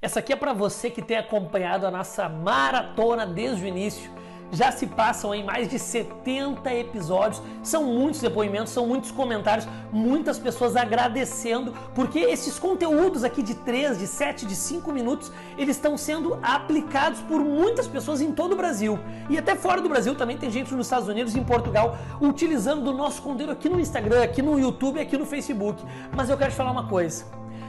Essa aqui é para você que tem acompanhado a nossa maratona desde o início. Já se passam em mais de 70 episódios, são muitos depoimentos, são muitos comentários, muitas pessoas agradecendo, porque esses conteúdos aqui de 3, de 7, de 5 minutos, eles estão sendo aplicados por muitas pessoas em todo o Brasil. E até fora do Brasil também tem gente nos Estados Unidos e em Portugal utilizando o nosso conteúdo aqui no Instagram, aqui no YouTube, aqui no Facebook. Mas eu quero te falar uma coisa.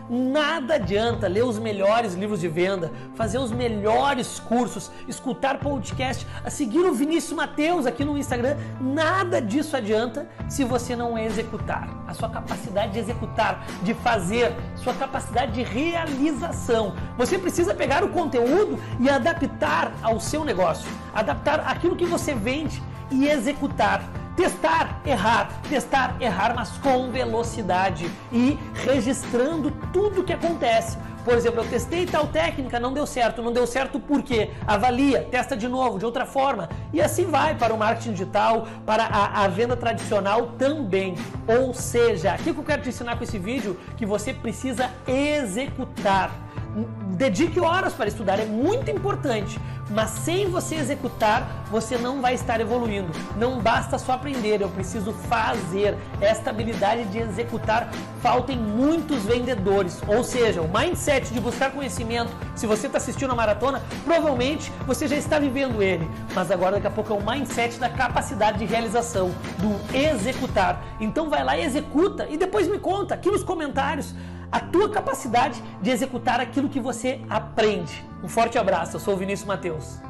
Nada adianta ler os melhores livros de venda, fazer os melhores cursos, escutar podcast, seguir o Vinícius Mateus aqui no Instagram. Nada disso adianta se você não executar. A sua capacidade de executar, de fazer, sua capacidade de realização. Você precisa pegar o conteúdo e adaptar ao seu negócio, adaptar aquilo que você vende e executar. Testar, errar, testar, errar, mas com velocidade e registrando tudo o que acontece. Por exemplo, eu testei tal técnica, não deu certo. Não deu certo por quê? Avalia, testa de novo, de outra forma. E assim vai para o marketing digital, para a, a venda tradicional também. Ou seja, o que eu quero te ensinar com esse vídeo? Que você precisa executar dedique horas para estudar, é muito importante, mas sem você executar, você não vai estar evoluindo. Não basta só aprender, eu preciso fazer. Esta habilidade de executar falta em muitos vendedores. Ou seja, o mindset de buscar conhecimento, se você está assistindo a maratona, provavelmente você já está vivendo ele. Mas agora daqui a pouco é o mindset da capacidade de realização, do executar. Então vai lá e executa e depois me conta aqui nos comentários a tua capacidade de executar aquilo que você aprende. Um forte abraço, eu sou o Vinícius Mateus.